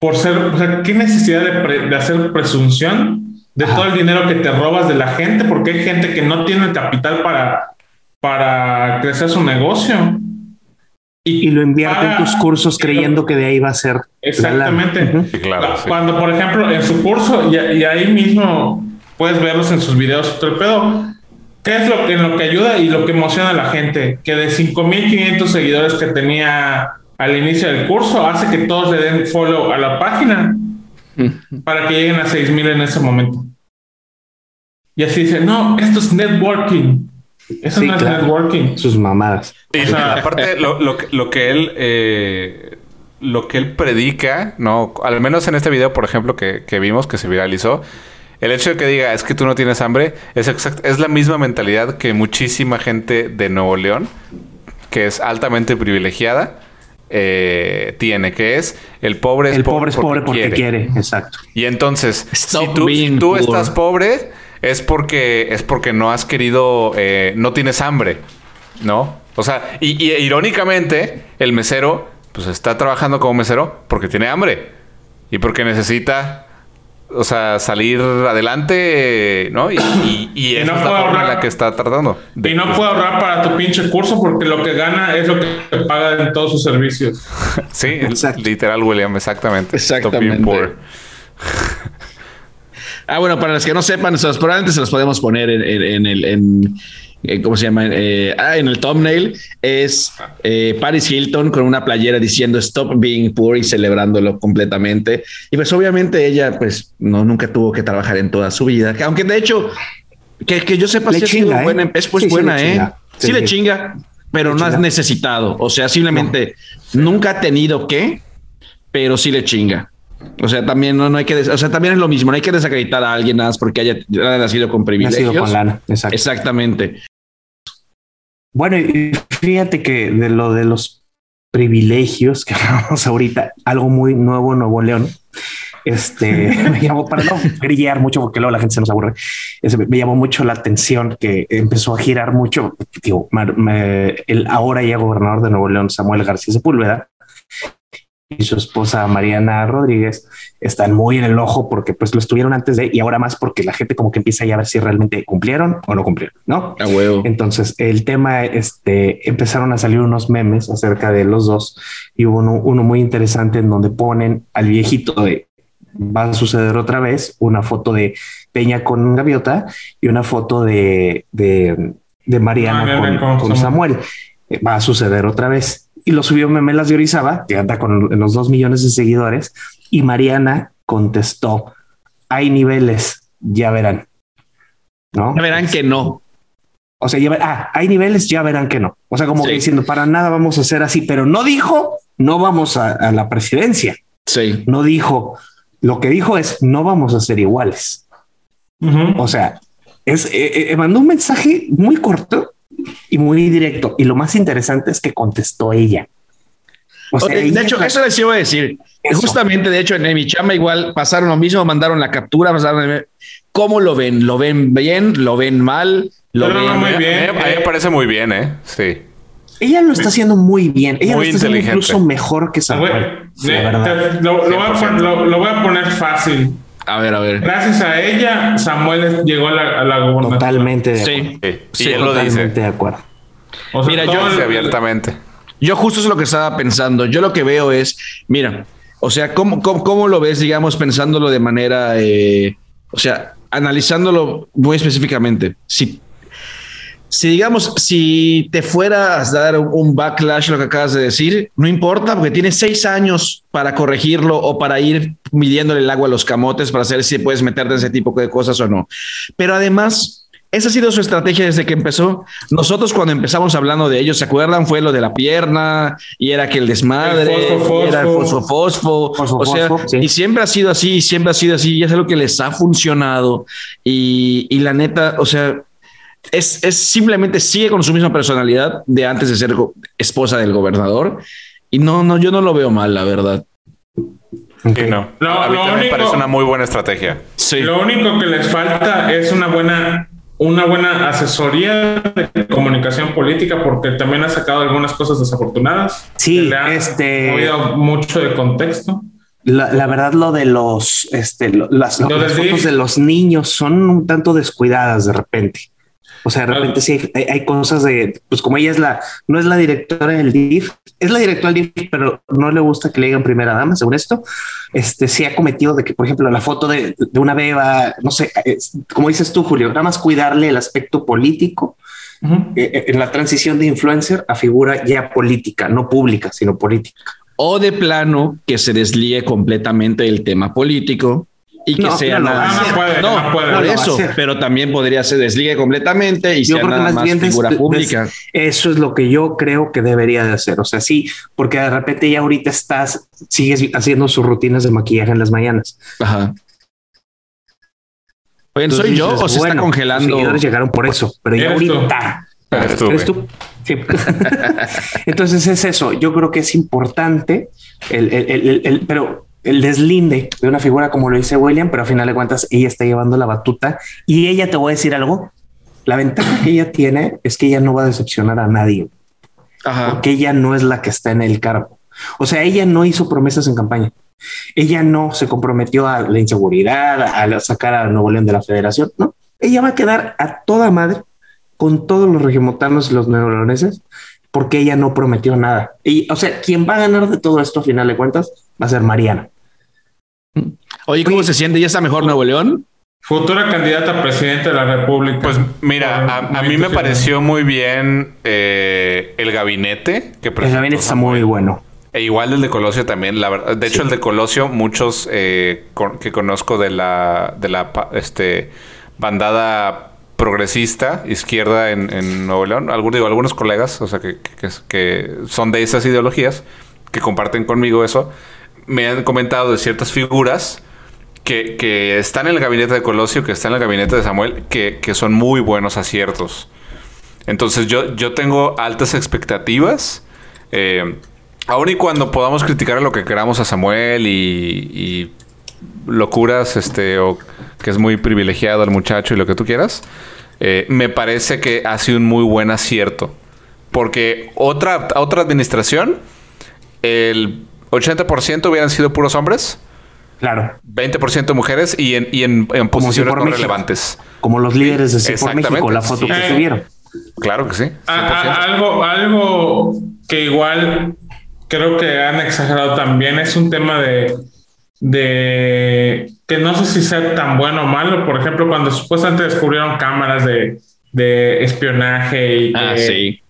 por ser, o sea, ¿qué necesidad de, de hacer presunción de todo el dinero que te robas de la gente? Porque hay gente que no tiene el capital para, para crecer su negocio. Y, lo invierte en tus cursos creyendo que de ahí va a ser. Exactamente. claro, Cuando, por ejemplo, en su curso, y, ahí mismo puedes verlos en sus videos, todo el pedo. ¿Qué es lo que, en lo que ayuda y lo que emociona a la gente? Que de 5.500 seguidores que tenía al inicio del curso, hace que todos le den follow a la página para que lleguen a 6.000 en ese momento. Y así dice, no, esto es networking. Eso no es networking. Sus mamadas. aparte, lo, lo, que él. Eh, lo que él predica, ¿no? Al menos en este video, por ejemplo, que, vimos, que se viralizó. El hecho de que diga es que tú no tienes hambre es, es la misma mentalidad que muchísima gente de Nuevo León, que es altamente privilegiada, eh, tiene, que es el pobre es el pobre, es pobre porque, quiere. Exacto. Y entonces, si tú, si tú estás pobre, es porque, es porque no has querido, eh, no tienes hambre, ¿no? O sea, y, irónicamente, el mesero, pues está trabajando como mesero porque tiene hambre y porque necesita, o sea, salir adelante, ¿no? Y, y, [COUGHS] es la forma en la que está tratando. y no puede ahorrar para tu pinche curso porque lo que gana es lo que te paga en todos sus servicios. [LAUGHS] sí, literal, William, exactamente. Exactamente. Ah, bueno, para los que no sepan, esos probablemente se los podemos poner en, el. En, eh, ¿Cómo se llama? Eh, ah, en el thumbnail es eh, Paris Hilton con una playera diciendo Stop being poor y celebrándolo completamente. Y pues obviamente ella pues no nunca tuvo que trabajar en toda su vida. Aunque de hecho, que, que yo sepa, si es buena, es pues buena, ¿eh? Sí, le chinga, pero no has necesitado. O sea, simplemente nunca ha tenido que, pero sí le chinga. O sea, también no, hay que, o sea, también es lo mismo, no hay que desacreditar a alguien más porque haya, nacido con privilegios. Nacido con lana, Exactamente. Bueno, y fíjate que de lo de los privilegios que [LAUGHS] hablamos ahorita, algo muy nuevo en Nuevo León, este [LAUGHS] me llamó para no grillar mucho porque luego la gente se nos aburre. me llamó mucho la atención que empezó a girar mucho. Digo, el ahora ya gobernador de Nuevo León, Samuel García Sepúlveda, y su esposa Mariana Rodríguez están muy en el ojo porque pues lo estuvieron antes de y ahora más porque la gente como que empieza ya a ver si realmente cumplieron o no cumplieron, ¿no? Entonces el tema, este, empezaron a salir unos memes acerca de los dos y hubo uno, muy interesante en donde ponen al viejito de va a suceder otra vez una foto de Peña con Gaviota y una foto de, de, Mariana, con, Samuel. Va a suceder otra vez. Y lo subió Memelas de Orizaba, que anda con los dos millones de seguidores, y Mariana contestó, hay niveles, ya verán. ¿No? Ya verán que no. O sea, ya ah, hay niveles, ya verán que no. O sea, como diciendo, para nada vamos a hacer así, pero no dijo, no vamos a, la presidencia. Sí. No dijo, lo que dijo es, no vamos a ser iguales. O sea, es, eh, eh, mandó un mensaje muy corto y muy directo. Y lo más interesante es que contestó ella. O sea, de hecho, eso les iba a decir. Justamente, de hecho, en mi chama igual pasaron lo mismo, mandaron la captura, pasaron. ¿Cómo lo ven? ¿Lo ven bien? ¿Lo ven mal? Lo muy bien. A mí, me parece muy bien, ¿eh? Sí. Ella lo está haciendo muy bien. Ella lo está haciendo incluso mejor que Samuel. lo, voy a poner fácil. A ver, a ver. Gracias a ella, Samuel llegó a la, a Totalmente de acuerdo. Sí, sí, sí lo dice. de acuerdo. mira, yo abiertamente. Yo justo es lo que estaba pensando. Yo lo que veo es, mira, o sea, ¿cómo, cómo, lo ves, digamos, pensándolo de manera, eh, o sea, analizándolo muy específicamente? Si si digamos, si te fueras a dar un backlash, lo que acabas de decir, no importa, porque tienes seis años para corregirlo o para ir midiéndole el agua a los camotes para saber si puedes meterte en ese tipo de cosas o no. Pero además, esa ha sido su estrategia desde que empezó. Nosotros cuando empezamos hablando de ellos, ¿se acuerdan? Fue lo de la pierna y era que el desmadre, era el fosfo, o sea, y siempre ha sido así, siempre ha sido así, y es algo que les ha funcionado. Y, y la neta, o sea, es, simplemente sigue con su misma personalidad de antes de ser esposa del gobernador. Y no, no, yo no lo veo mal, la verdad. no. a mí me parece una muy buena estrategia. Sí. Lo único que les falta es una buena, una buena asesoría de comunicación política, porque también ha sacado algunas cosas desafortunadas. Sí, le este. mucho de contexto. La, verdad, lo de los, este, las, las fotos de los niños son un tanto descuidadas de repente. O sea, de repente sí hay, cosas de, pues como ella es la, no es la directora del DIF, es la directora del DIF, pero no le gusta que le digan primera dama, según esto. Este sí ha cometido de que, por ejemplo, la foto de, una beba, no sé, como dices tú, Julio, nada más cuidarle el aspecto político eh, eh, en la transición de influencer a figura ya política, no pública, sino política. O de plano que se desligue completamente el tema político y que sea no, por eso, pero también podría ser desligue completamente y sea nada más, figura pública. eso es lo que yo creo que debería de hacer. O sea, sí, porque de repente ya ahorita estás, sigues haciendo sus rutinas de maquillaje en las mañanas. Ajá. ¿soy yo o se está congelando? Los seguidores llegaron por eso, pero ya ahorita. ¿Eres tú? Sí. [LAUGHS] Entonces es eso. Yo creo que es importante el, el, el, pero el deslinde de una figura como lo dice William, pero a final de cuentas ella está llevando la batuta y ella te voy a decir algo. La ventaja que ella tiene es que ella no va a decepcionar a nadie, porque ella no es la que está en el cargo. O sea, ella no hizo promesas en campaña. Ella no se comprometió a la inseguridad, a sacar a Nuevo León de la federación. No, ella va a quedar a toda madre con todos los regimotanos y los neoloneses porque ella no prometió nada. Y, o sea, quien va a ganar de todo esto a final de cuentas va a ser Mariana. Oye, ¿cómo se siente? ¿Ya está mejor Nuevo León? Futura candidata a presidente de la República. Pues mira, a, mí me pareció muy bien eh, el gabinete que El gabinete está muy bueno. E igual el de Colosio también, la verdad. De hecho, el de Colosio, muchos eh, que conozco de la, de la este, bandada progresista, izquierda en, Nuevo León, algunos, digo, algunos colegas, o sea, que, que son de esas ideologías, que comparten conmigo eso, me han comentado de ciertas figuras que, están en el gabinete de Colosio, que están en el gabinete de Samuel, que, son muy buenos aciertos. Entonces yo, yo tengo altas expectativas. Eh, aun y cuando podamos criticar lo que queramos a Samuel y, locuras, este, o que es muy privilegiado el muchacho y lo que tú quieras, eh, me parece que ha sido un muy buen acierto. Porque otra, otra administración, el 80% hubieran sido puros hombres. Claro. 20% mujeres y en, y en, posiciones no relevantes. Como los líderes de Sí por México, la foto que tuvieron. Claro que sí. algo, algo que igual creo que han exagerado también es un tema de, de que no sé si sea tan bueno o malo. Por ejemplo, cuando supuestamente descubrieron cámaras de, de espionaje y ah, sí.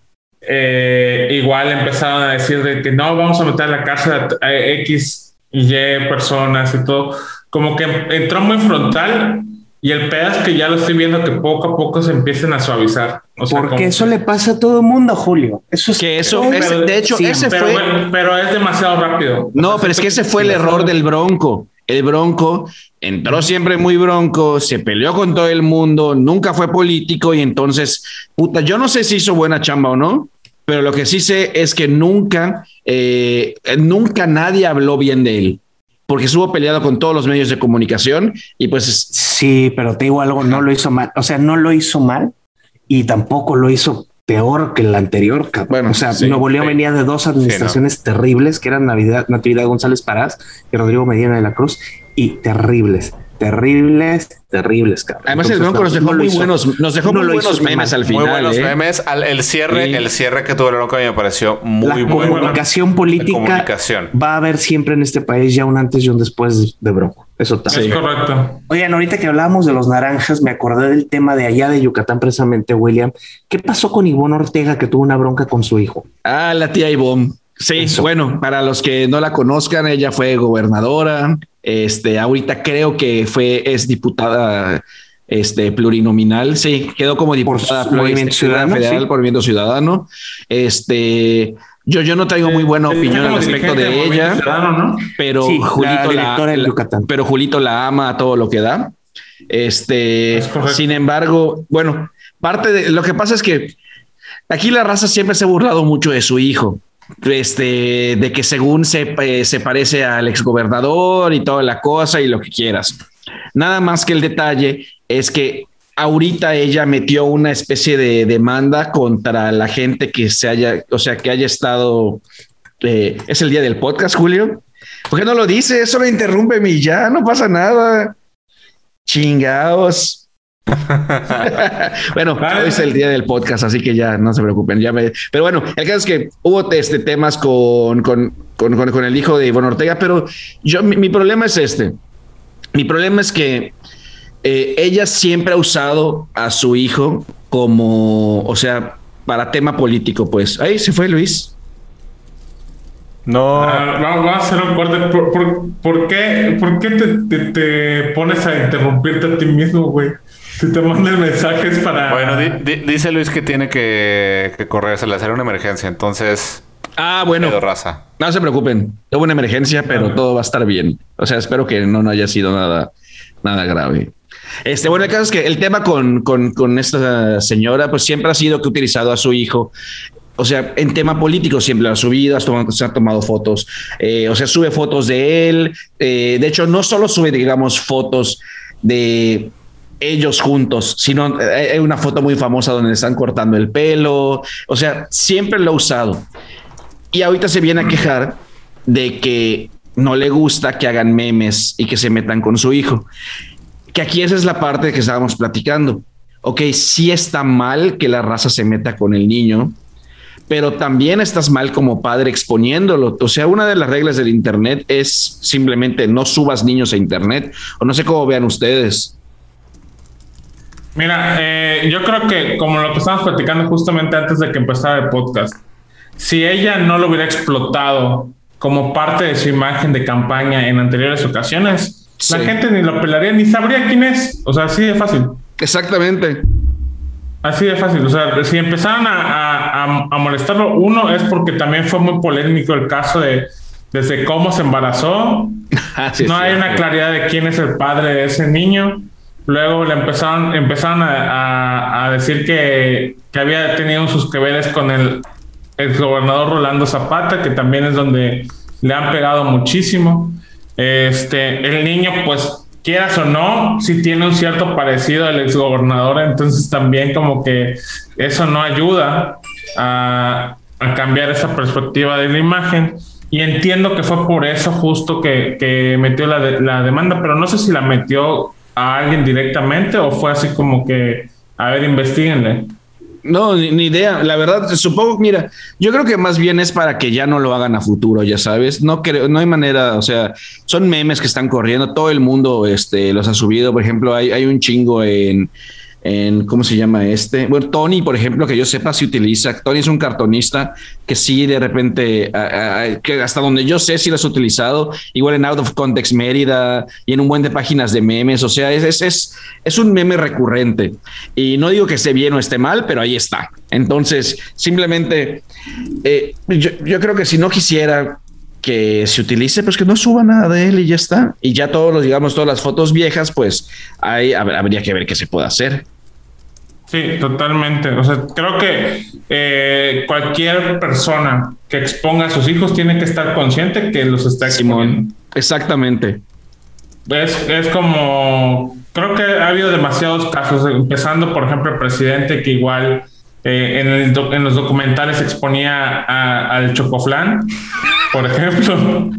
Eh, igual empezaron a decir de que no, vamos a meter a la cárcel a, X y Y personas y todo. Como que entró muy frontal y el pedazo es que ya lo estoy viendo que poco a poco se empiecen a suavizar. Porque eso le pasa a todo el mundo, Julio. Eso es que eso, de hecho, ese pero, fue. Pero es demasiado rápido. No, pero es que ese fue el error del Bronco. El Bronco entró siempre muy bronco, se peleó con todo el mundo, nunca fue político y entonces, puta, yo no sé si hizo buena chamba o no, pero lo que sí sé es que nunca, eh, nunca nadie habló bien de él porque estuvo peleado con todos los medios de comunicación y pues... Sí, pero te digo algo, no lo hizo mal, o sea, no lo hizo mal y tampoco lo hizo peor que el anterior. Bueno, o sea, Nuevo León venía de dos administraciones terribles, que eran Navidad, Natividad González Parás y Rodrigo Medina de la Cruz, y terribles terribles, terribles, cabrón. Además, el Bronco nos dejó muy buenos, nos dejó muy buenos memes al final. Muy buenos ¿eh? memes. el cierre, el cierre que tuvo el Bronco a mí me pareció muy bueno. La comunicación política va a haber siempre en este país ya un antes y un después de Bronco. Eso también. Es correcto. Oigan, ahorita que hablábamos de los naranjas, me acordé del tema de allá de Yucatán, precisamente, William. ¿Qué pasó con Ivonne Ortega que tuvo una bronca con su hijo? Ah, la tía Ivonne. Sí, bueno, para los que no la conozcan, ella fue gobernadora. Este, ahorita creo que fue, es diputada este, plurinominal. Sí, quedó como diputada por Movimiento Ciudadano, Federal por Movimiento Ciudadano. Este, yo, yo no traigo muy buena opinión al respecto de ella, pero Julito la, pero Julito la ama a todo lo que da. Este, sin embargo, bueno, parte de lo que pasa es que aquí la raza siempre se ha burlado mucho de su hijo este, de que según se, eh, se parece al exgobernador y toda la cosa y lo que quieras. Nada más que el detalle es que ahorita ella metió una especie de demanda contra la gente que se haya, o sea, que haya estado. Eh, es el día del podcast, Julio. ¿Por qué no lo dice? Eso lo interrumpe mi ya, no pasa nada. Chingaos. [LAUGHS] bueno, hoy es el día del podcast, así que ya no se preocupen. Ya Pero bueno, el caso es que hubo este, temas con, con, con, el hijo de Ivonne Ortega, pero yo, mi, problema es este. Mi problema es que eh, ella siempre ha usado a su hijo como, o sea, para tema político, pues. Ahí se fue Luis. No. Ah, vamos a hacer un corte. ¿Por, qué, por qué te, te, pones a interrumpirte a ti mismo, güey? Si te mandan mensajes para. Bueno, dice Luis que tiene que, que correr, se le hace una emergencia, entonces. Ah, bueno. Raza. No se preocupen. Tuvo una emergencia, pero todo va a estar bien. O sea, espero que no, no haya sido nada, nada grave. Este, bueno, el caso es que el tema con, con, con esta señora, pues siempre ha sido que ha utilizado a su hijo o sea, en tema político siempre ha subido, se ha tomado fotos, eh, o sea, sube fotos de él. Eh, de hecho, no solo sube, digamos, fotos de ellos juntos, sino eh, hay una foto muy famosa donde están cortando el pelo, o sea, siempre lo ha usado. Y ahorita se viene a quejar de que no le gusta que hagan memes y que se metan con su hijo. Que aquí esa es la parte que estábamos platicando. Ok, sí está mal que la raza se meta con el niño, pero también estás mal como padre exponiéndolo. O sea, una de las reglas del Internet es simplemente no subas niños a Internet, o no sé cómo vean ustedes. Mira, eh, yo creo que como lo que estábamos platicando justamente antes de que empezara el podcast, si ella no lo hubiera explotado como parte de su imagen de campaña en anteriores ocasiones, la gente ni lo pelaría ni sabría quién es. O sea, así de fácil. Exactamente. Así de fácil. O sea, si empezaron a, molestarlo, uno es porque también fue muy polémico el caso de desde cómo se embarazó. [LAUGHS] No hay una claridad de quién es el padre de ese niño. Luego le empezaron, empezaron a, decir que, había tenido sus que con el, el gobernador Rolando Zapata, que también es donde le han pegado muchísimo. Este, el niño, pues, quieras o no, si tiene un cierto parecido al exgobernador, entonces también como que eso no ayuda a, cambiar esa perspectiva de la imagen. Y entiendo que fue por eso justo que, metió la, la demanda, pero no sé si la metió a alguien directamente o fue así como que, a ver, investiguenle? No, ni, idea. La verdad, supongo, mira, yo creo que más bien es para que ya no lo hagan a futuro, ya sabes. No creo, no hay manera, o sea, son memes que están corriendo, todo el mundo este, los ha subido. Por ejemplo, hay, hay un chingo en, en, ¿cómo se llama este? Bueno, Tony, por ejemplo, que yo sepa si utiliza, Tony es un cartonista que sí de repente, que hasta donde yo sé si lo has utilizado, igual en Out of Context Mérida y en un buen de páginas de memes, o sea, es, es, es, un meme recurrente. Y no digo que esté bien o esté mal, pero ahí está. Entonces, simplemente, eh, yo, yo creo que si no quisiera que se utilice, pues que no suba nada de él y ya está. Y ya todos los, digamos, todas las fotos viejas, pues ahí habría que ver qué se puede hacer. Sí, totalmente. O sea, creo que eh, cualquier persona que exponga a sus hijos tiene que estar consciente que los está exponiendo. exactamente. Es, es como, creo que ha habido demasiados casos, empezando por ejemplo el presidente que igual eh, en, el en, los documentales exponía al chocoflán, por ejemplo.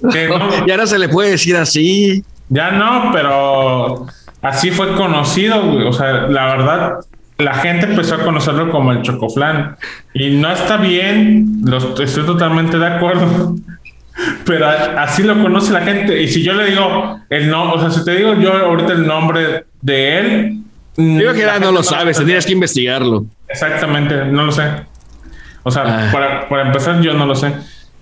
[LAUGHS] ya no se le puede decir así. Ya no, pero así fue conocido, O sea, la verdad, la gente empezó a conocerlo como el chocoflán. Y no está bien, estoy totalmente de acuerdo. [LAUGHS] Pero así lo conoce la gente. Y si yo le digo el no, o sea, si te digo yo ahorita el nombre de él. Digo que no lo sabes, tendrías que investigarlo. Exactamente, no lo sé. O sea, ah. para, para, empezar, yo no lo sé.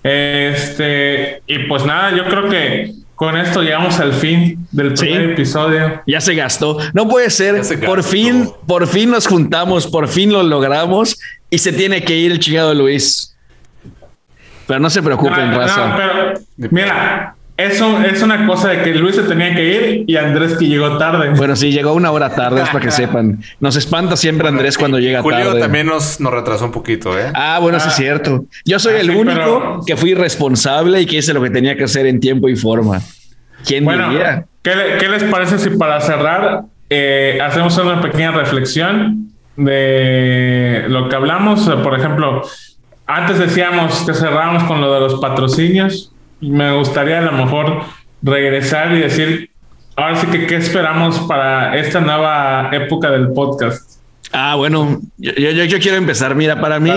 Este, y pues nada, yo creo que con esto llegamos al fin del primer episodio. Ya se gastó. No puede ser. Por fin, por fin nos juntamos, por fin lo logramos y se tiene que ir el chingado Luis. Pero no se preocupen, raza. mira, eso es una cosa de que Luis se tenía que ir y Andrés que llegó tarde. Bueno, sí, llegó una hora tarde, es para que [LAUGHS] sepan. Nos espanta siempre Andrés cuando llega tarde. Julio también nos, nos retrasó un poquito, ¿eh? Ah, bueno, sí es ah. cierto. Yo soy ah, el único que fui responsable y que hice lo que tenía que hacer en tiempo y forma. ¿Quién bueno, diría? ¿qué, les parece si para cerrar eh, hacemos una pequeña reflexión de lo que hablamos? Por ejemplo, antes decíamos que cerramos con lo de los patrocinios me gustaría a lo mejor regresar y decir, ahora sí que qué esperamos para esta nueva época del podcast. Ah, bueno, yo, yo, quiero empezar. Mira, para mí,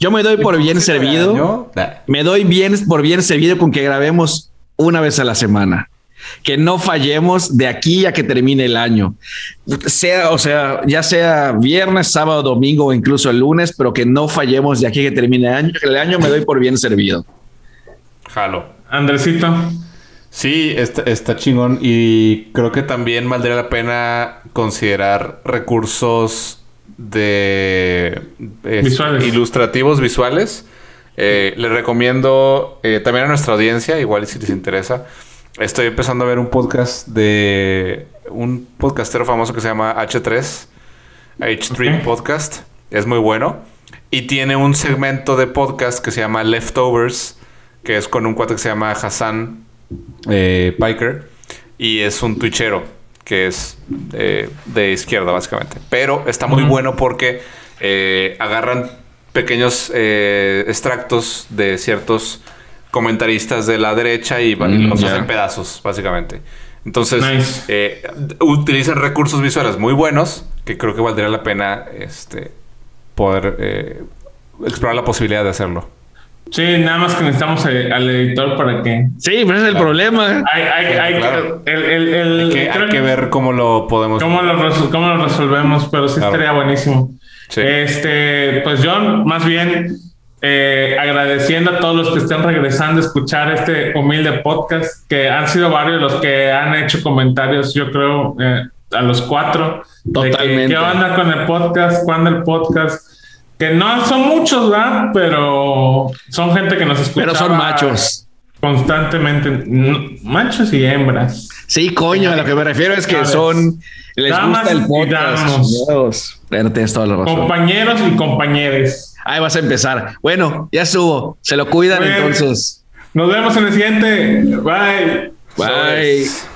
yo me doy por bien servido. Me doy bien por bien servido con que grabemos una vez a la semana. Que no fallemos de aquí a que termine el año. Sea, o sea, ya sea viernes, sábado, domingo o incluso el lunes, pero que no fallemos de aquí a que termine el año. El año me doy por bien servido. Jalo. Andresito. Sí, está, chingón. Y creo que también valdría la pena considerar recursos de ilustrativos visuales. Eh, les recomiendo eh, también a nuestra audiencia, igual si les interesa. Estoy empezando a ver un podcast de un podcastero famoso que se llama H3, H3 Podcast. Es muy bueno. Y tiene un segmento de podcast que se llama Leftovers que es con un cuate que se llama Hassan eh, Piker y es un twitchero que es eh, de izquierda básicamente. Pero está muy bueno porque eh, agarran pequeños extractos de ciertos comentaristas de la derecha y, mm, los hacen pedazos básicamente. Entonces utilizan recursos visuales muy buenos que creo que valdría la pena este, poder explorar la posibilidad de hacerlo. Sí, nada más que necesitamos eh, al editor para que. Sí, pero es el problema. Hay, hay, que, ver cómo lo podemos. Cómo lo, cómo lo resolvemos, pero sí estaría buenísimo. Este, pues John, más bien eh, agradeciendo a todos los que estén regresando a escuchar este humilde podcast, que han sido varios los que han hecho comentarios, yo creo, eh, a los cuatro. Totalmente. ¿Qué onda con el podcast? ¿Cuándo el podcast? Que no son muchos, ¿verdad? Pero son gente que nos escucha. Pero son machos. Constantemente, machos y hembras. Sí, coño, a lo que me refiero es que son. Les gusta el podcast. Compañeros y compañeros. Ahí vas a empezar. Bueno, ya subo. Se lo cuidan entonces. Nos vemos en el siguiente. Bye. Bye.